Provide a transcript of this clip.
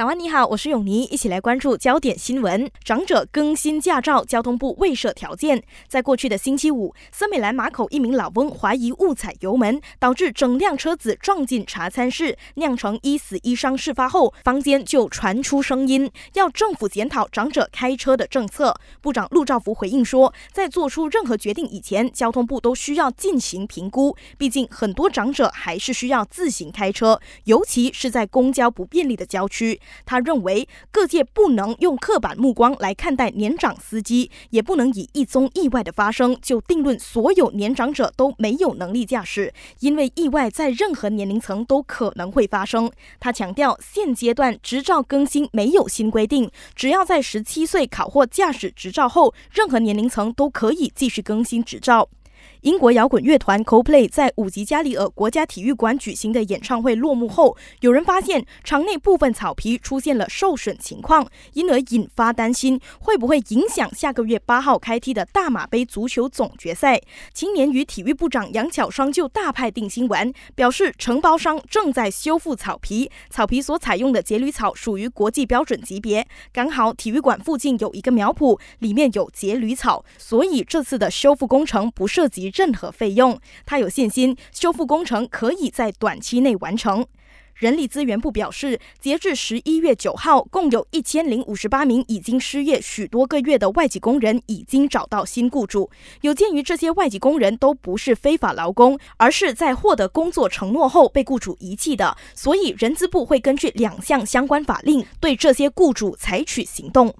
早安，你好，我是永妮，一起来关注焦点新闻。长者更新驾照，交通部未设条件。在过去的星期五，森美兰马口一名老翁怀疑误踩油门，导致整辆车子撞进茶餐室，酿成一死一伤。事发后，坊间就传出声音，要政府检讨长者开车的政策。部长陆兆福回应说，在做出任何决定以前，交通部都需要进行评估。毕竟很多长者还是需要自行开车，尤其是在公交不便利的郊区。他认为各界不能用刻板目光来看待年长司机，也不能以一宗意外的发生就定论所有年长者都没有能力驾驶，因为意外在任何年龄层都可能会发生。他强调，现阶段执照更新没有新规定，只要在十七岁考获驾驶执照后，任何年龄层都可以继续更新执照。英国摇滚乐团 Coldplay 在五级加里尔国家体育馆举行的演唱会落幕后，有人发现场内部分草皮出现了受损情况，因而引发担心会不会影响下个月八号开踢的大马杯足球总决赛。青年与体育部长杨巧双就大派定心丸，表示承包商正在修复草皮，草皮所采用的节缕草属于国际标准级别，刚好体育馆附近有一个苗圃，里面有节缕草，所以这次的修复工程不涉及任何费用，他有信心修复工程可以在短期内完成。人力资源部表示，截至十一月九号，共有一千零五十八名已经失业许多个月的外籍工人已经找到新雇主。有鉴于这些外籍工人都不是非法劳工，而是在获得工作承诺后被雇主遗弃的，所以人资部会根据两项相关法令对这些雇主采取行动。